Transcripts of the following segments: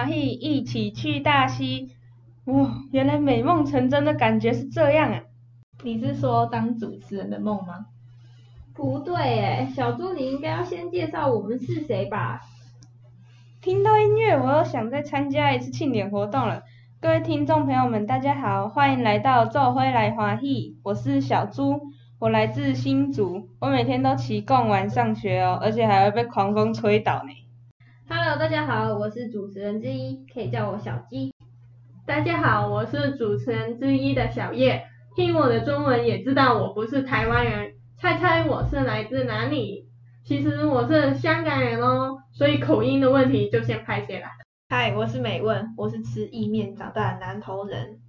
欢喜，一起去大溪。哇，原来美梦成真的感觉是这样啊！你是说当主持人的梦吗？不对诶，小猪你应该要先介绍我们是谁吧。听到音乐，我又想再参加一次庆典活动了。各位听众朋友们，大家好，欢迎来到做伙来华裔，我是小猪，我来自新竹，我每天都骑贡丸上学哦，而且还会被狂风吹倒呢。Hello，大家好，我是主持人之一，可以叫我小鸡。大家好，我是主持人之一的小叶，听我的中文也知道我不是台湾人，猜猜我是来自哪里？其实我是香港人哦，所以口音的问题就先拍谢了。嗨，我是美问，我是吃意面长大的南投人。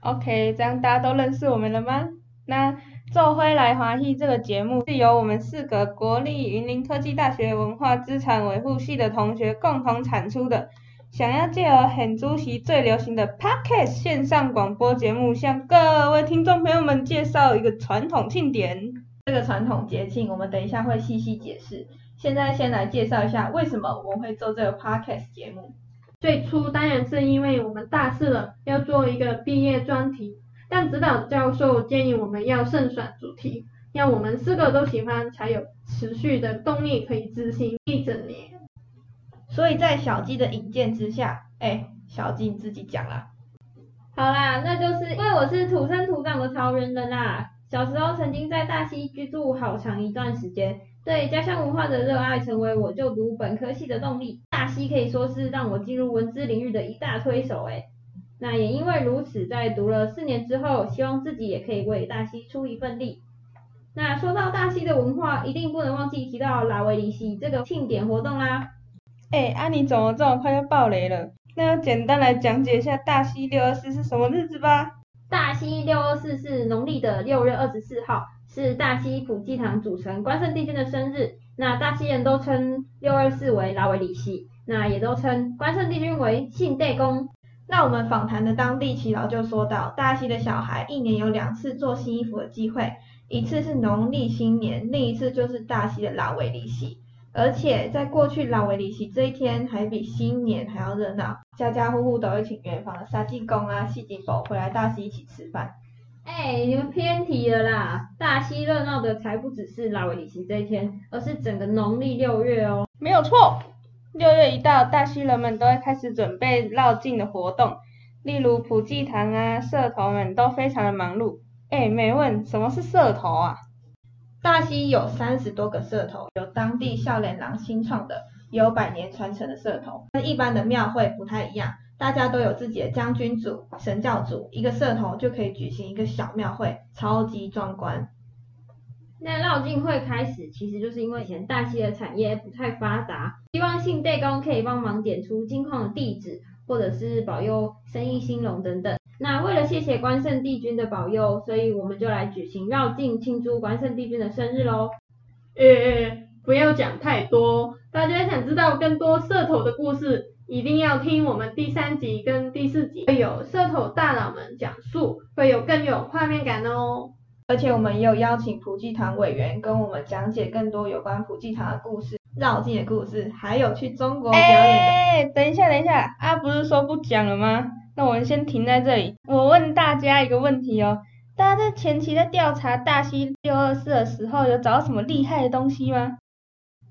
OK，这样大家都认识我们了吗？那做伙来欢喜这个节目是由我们四个国立云林科技大学文化资产维护系的同学共同产出的。想要借由很主席最流行的 Podcast 线上广播节目，向各位听众朋友们介绍一个传统庆典。这个传统节庆，我们等一下会细细解释。现在先来介绍一下为什么我们会做这个 Podcast 节目。最初当然是因为我们大四了，要做一个毕业专题，但指导教授建议我们要慎选主题，要我们四个都喜欢，才有持续的动力可以执行一整年。所以在小鸡的引荐之下，哎，小鸡你自己讲啦。好啦，那就是因为我是土生土长的桃园人啦，小时候曾经在大溪居住好长一段时间，对家乡文化的热爱成为我就读本科系的动力。大溪可以说是让我进入文字领域的一大推手哎。那也因为如此，在读了四年之后，希望自己也可以为大溪出一份力。那说到大溪的文化，一定不能忘记提到拉维里西这个庆典活动啦。哎，阿、怎么这么快就爆雷了？那要简单来讲解一下大溪六二四是什么日子吧？大溪六二四是农历的六月二十四号，是大溪普济堂主神关圣帝君的生日。那大溪人都称六二四为拉维里西，那也都称关圣帝君为信代公。那我们访谈的当地耆老就说到，大溪的小孩一年有两次做新衣服的机会，一次是农历新年，另一次就是大溪的拉维里西。而且在过去拉维里西这一天还比新年还要热闹，家家户户都会请远房的三舅公啊、戏精婆回来大溪一起吃饭。哎、欸，你们偏题了啦！大溪热闹的才不只是拉维里西这一天，而是整个农历六月哦。没有错，六月一到，大溪人们都会开始准备绕境的活动，例如普济堂啊，社头们都非常的忙碌。哎、没问，什么是社头啊？大溪有三十多个社头，有当地笑脸郎新创的，有百年传承的社头。跟一般的庙会不太一样，大家都有自己的将军组、神教组，一个社头就可以举行一个小庙会，超级壮观。那绕境会开始，其实就是因为以前大溪的产业不太发达，希望信帝公可以帮忙点出金矿的地址，或者是保佑生意兴隆等等。那为了谢谢关圣帝君的保佑，所以我们就来举行绕境庆祝关圣帝君的生日喽。呃，不要讲太多，大家想知道更多社头的故事，一定要听我们第三集跟第四集，会有社头大佬们讲述，会有更有画面感哦。而且我们也有邀请普济堂委员跟我们讲解更多有关普济堂的故事、绕境的故事，还有去中国表演的。哎，等一下，等一下，啊，不是说不讲了吗？那我们先停在这里。我问大家一个问题哦，大家在前期在调查大溪六二四的时候，有找到什么厉害的东西吗？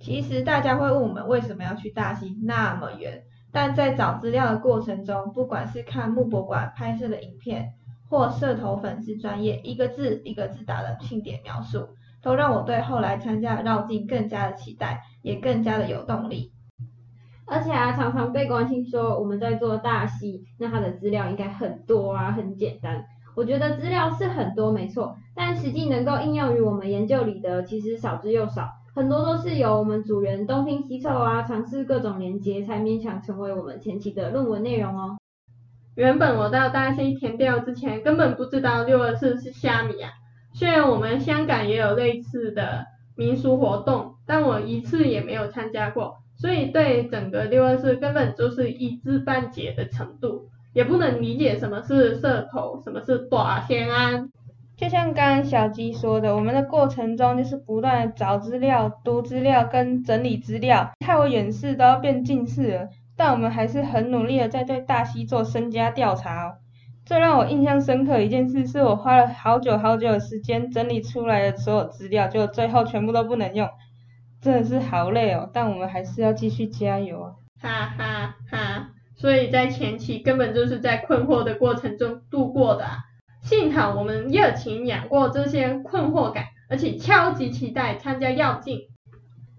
其实大家会问我们为什么要去大溪那么远，但在找资料的过程中，不管是看木博馆拍摄的影片，或社头粉丝专业一个字一个字打的庆典描述，都让我对后来参加的绕境更加的期待，也更加的有动力。而且啊，常常被关心说我们在做大溪，那它的资料应该很多啊，很简单。我觉得资料是很多没错，但实际能够应用于我们研究里的其实少之又少，很多都是由我们组员东拼西凑啊，尝试各种连接，才勉强成为我们前期的论文内容哦。原本我到大溪填调之前，根本不知道六二四是虾米啊。虽然我们香港也有类似的民俗活动，但我一次也没有参加过。所以对整个六二四根本就是一知半解的程度，也不能理解什么是社头，什么是大仙安。就像刚刚小鸡说的，我们的过程中就是不断找资料、读资料跟整理资料，害我远视都要变近视了。但我们还是很努力的在对大溪做身家调查哦。最让我印象深刻的一件事，是我花了好久好久的时间整理出来的所有资料，就最后全部都不能用，真的是好累哦。但我们还是要继续加油啊！哈哈哈！所以在前期根本就是在困惑的过程中度过的啊。幸好我们热情养过这些困惑感，而且超级期待参加绕境。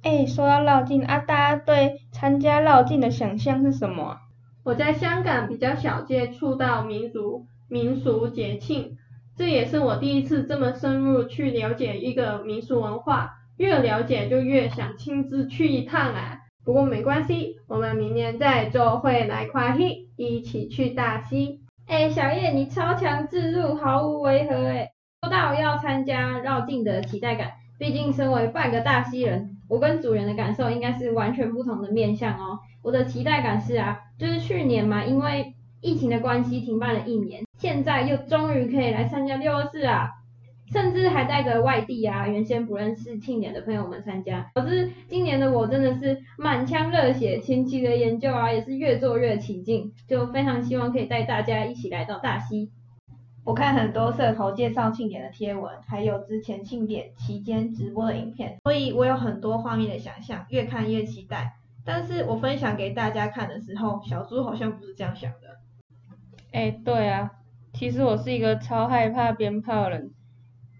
哎，说到绕境啊，大家对参加绕境的想象是什么啊？我在香港比较少接触到民族民俗节庆，这也是我第一次这么深入去了解一个民俗文化，越了解就越想亲自去一趟啊。不过没关系，我们明年再做会来跨溪，一起去大溪。哎，小叶你超强自入，毫无违和哎。说到要参加绕境的期待感，毕竟身为半个大溪人。我跟主人的感受应该是完全不同的面向哦。我的期待感是啊，就是去年嘛，因为疫情的关系停办了一年，现在又终于可以来参加六二四啊，甚至还带着外地啊，原先不认识庆典的朋友们参加。可是今年的我真的是满腔热血，前期的研究啊也是越做越起劲，就非常希望可以带大家一起来到大溪。我看很多社头介绍庆典的贴文，还有之前庆典期间直播的影片，所以我有很多画面的想象，越看越期待。但是我分享给大家看的时候，小猪好像不是这样想的。哎，对啊，其实我是一个超害怕鞭炮人。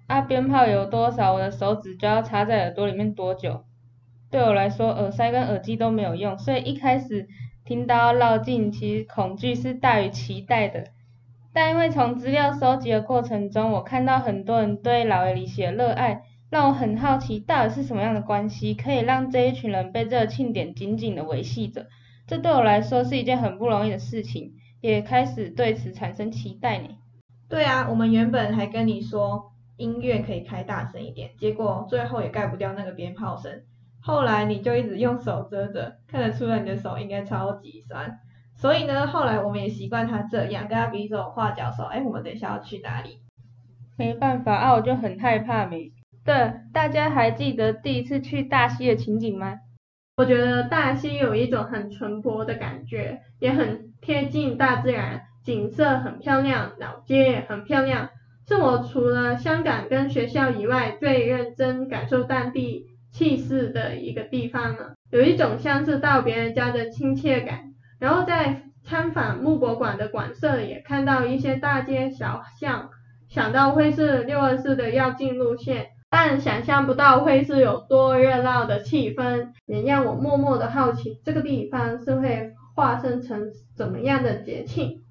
啊，鞭炮有多少，我的手指就要插在耳朵里面多久。对我来说，耳塞跟耳机都没有用，所以一开始听到绕境，其实恐惧是大于期待的。但因为从资料收集的过程中，我看到很多人对老围里写的热爱，让我很好奇到底是什么样的关系，可以让这一群人被这个庆典紧紧的维系着。这对我来说是一件很不容易的事情，也开始对此产生期待呢。对啊，我们原本还跟你说音乐可以开大声一点，结果最后也盖不掉那个鞭炮声。后来你就一直用手遮着，看得出来你的手应该超级酸。所以呢，后来我们也习惯他这样，跟他比手画脚说，哎，我们等一下要去哪里？没办法啊，我就很害怕没。对，大家还记得第一次去大溪的情景吗？我觉得大溪有一种很淳朴的感觉，也很贴近大自然，景色很漂亮，老街也很漂亮，是我除了香港跟学校以外最认真感受当地气势的一个地方了。有一种像是到别人家的亲切感。然后在参访木博馆的馆舍也看到一些大街小巷，想到会是六二四的要进路线，但想象不到会是有多热闹的气氛，也让我默默的好奇这个地方是会化身成怎么样的节庆。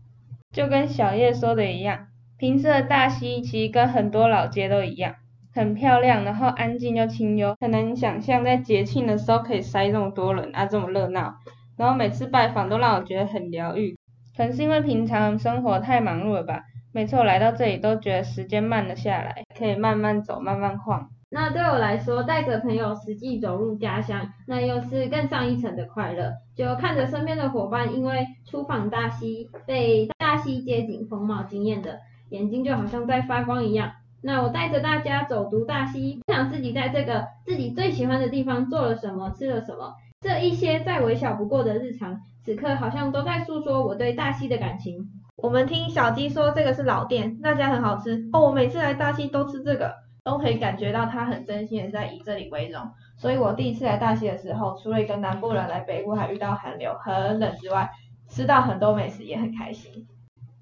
就跟小叶说的一样，平时的大溪其实跟很多老街都一样，很漂亮，然后安静又清幽，很难想象在节庆的时候可以塞这么多人啊，这么热闹。然后每次拜访都让我觉得很疗愈，可能是因为平常生活太忙碌了吧。每次我来到这里都觉得时间慢了下来，可以慢慢走，慢慢晃。那对我来说，带着朋友实际走入家乡，那又是更上一层的快乐。就看着身边的伙伴因为初访大溪，被大溪街景风貌惊艳的眼睛就好像在发光一样。那我带着大家走读大溪，分享自己在这个自己最喜欢的地方做了什么，吃了什么。这一些再微小不过的日常，此刻好像都在诉说我对大溪的感情。我们听小鸡说这个是老店，那家很好吃哦。我每次来大溪都吃这个，都可以感觉到他很真心的在以这里为荣。所以我第一次来大溪的时候，除了一个南部人来北部还遇到寒流很冷之外，吃到很多美食也很开心。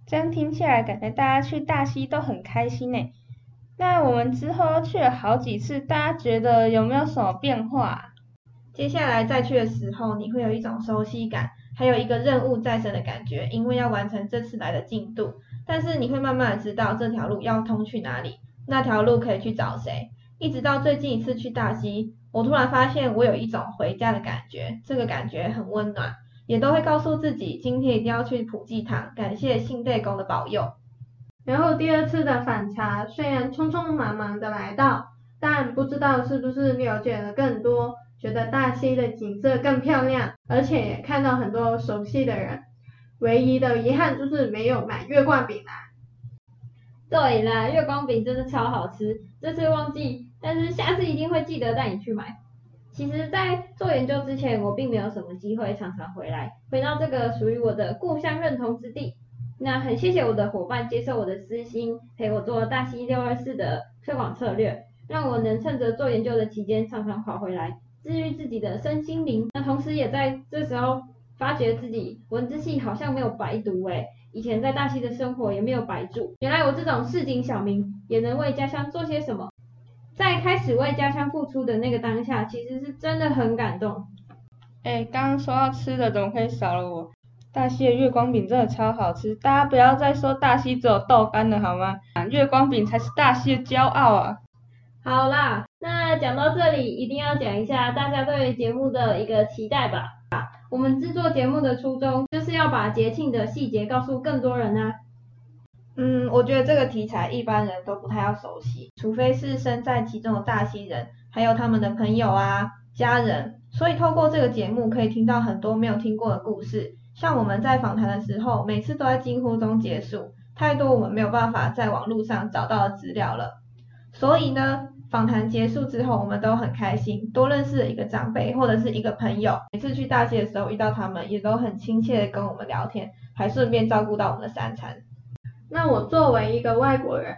这样听起来，感觉大家去大溪都很开心呢。那我们之后去了好几次，大家觉得有没有什么变化？接下来再去的时候，你会有一种熟悉感，还有一个任务在身的感觉，因为要完成这次来的进度。但是你会慢慢的知道这条路要通去哪里，那条路可以去找谁。一直到最近一次去大溪，我突然发现我有一种回家的感觉，这个感觉很温暖，也都会告诉自己今天一定要去普济堂，感谢信代公的保佑。然后第二次的反查，虽然匆匆忙忙的来到，但不知道是不是了解了更多。觉得大溪的景色更漂亮，而且看到很多熟悉的人。唯一的遗憾就是没有买月光饼啦。对啦，月光饼真的超好吃，这次忘记，但是下次一定会记得带你去买。其实，在做研究之前，我并没有什么机会常常回来，回到这个属于我的故乡认同之地。那很谢谢我的伙伴接受我的私心，陪我做大溪六二四的推广策略，让我能趁着做研究的期间常常跑回来，治愈自己的身心灵。那同时也在这时候发觉自己文字系好像没有白读诶，以前在大溪的生活也没有白住。原来我这种市井小民也能为家乡做些什么。在开始为家乡付出的那个当下，其实是真的很感动。哎，刚刚说到吃的，怎么可以少了我？大溪的月光饼真的超好吃，大家不要再说大溪只有豆干了好吗？月光饼才是大溪的骄傲啊！好啦，那讲到这里，一定要讲一下大家对节目的一个期待吧。我们制作节目的初衷，就是要把节庆的细节告诉更多人啊。嗯，我觉得这个题材一般人都不太要熟悉，除非是身在其中的大溪人，还有他们的朋友啊、家人。所以透过这个节目，可以听到很多没有听过的故事。像我们在访谈的时候，每次都在惊呼中结束，太多我们没有办法在网络上找到的资料了。所以呢，访谈结束之后，我们都很开心，多认识了一个长辈或者是一个朋友。每次去大溪的时候遇到他们，也都很亲切的跟我们聊天，还顺便照顾到我们的三餐。那我作为一个外国人，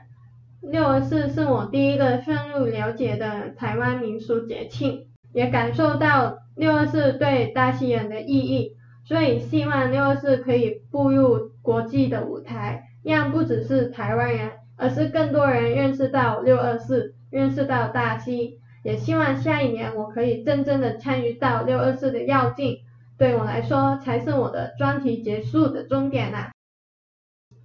六二四是我第一个深入了解的台湾民俗节庆，也感受到六二四对大溪人的意义，所以希望六二四可以步入国际的舞台，让不只是台湾人，而是更多人认识到六二四，认识到大溪，也希望下一年我可以真正的参与到六二四的跃进，对我来说才是我的专题结束的终点啊。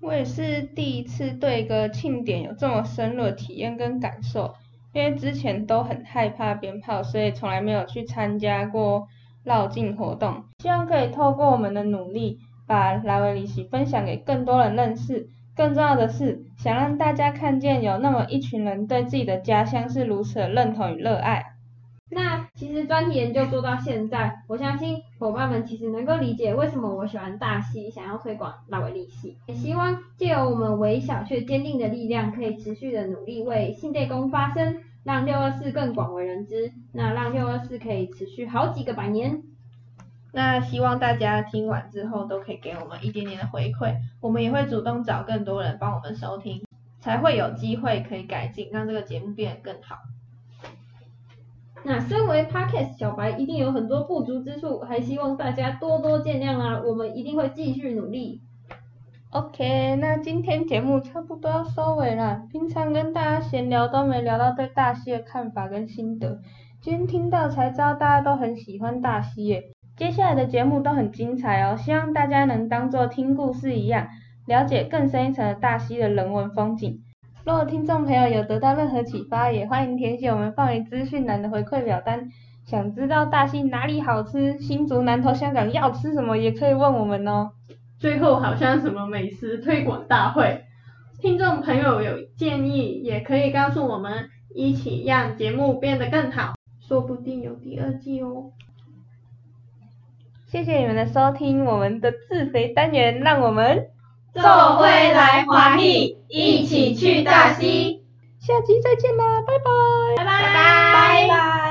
我也是第一次对一个庆典有这么深入的体验跟感受，因为之前都很害怕鞭炮，所以从来没有去参加过绕境活动。希望可以透过我们的努力，把拉维里奇分享给更多人认识。更重要的是，想让大家看见有那么一群人对自己的家乡是如此的认同与热爱。那其实专题研究做到现在，我相信伙伴们其实能够理解为什么我喜欢大溪，想要推广拉维利系。也希望借由我们微小却坚定的力量，可以持续的努力为信代公发声，让六二四更广为人知。那让六二四可以持续好几个百年。那希望大家听完之后都可以给我们一点点的回馈，我们也会主动找更多人帮我们收听，才会有机会可以改进，让这个节目变得更好。那身为 Podcast 小白，一定有很多不足之处，还希望大家多多见谅啊！我们一定会继续努力。OK，那今天节目差不多要收尾了。平常跟大家闲聊都没聊到对大溪的看法跟心得，今天听到才知道大家都很喜欢大溪耶。接下来的节目都很精彩哦，希望大家能当作听故事一样，了解更深一层的大溪的人文风景。若听众朋友有得到任何启发，也欢迎填写我们放于资讯栏的回馈表单。想知道大溪哪里好吃，新竹南投香港要吃什么，也可以问我们哦。最后好像什么美食推广大会，听众朋友有建议也可以告诉我们，一起让节目变得更好，说不定有第二季哦。谢谢你们的收听，我们的自肥单元，让我们。做回来华丽，一起去大溪，下集再见啦，拜拜，拜拜，拜拜。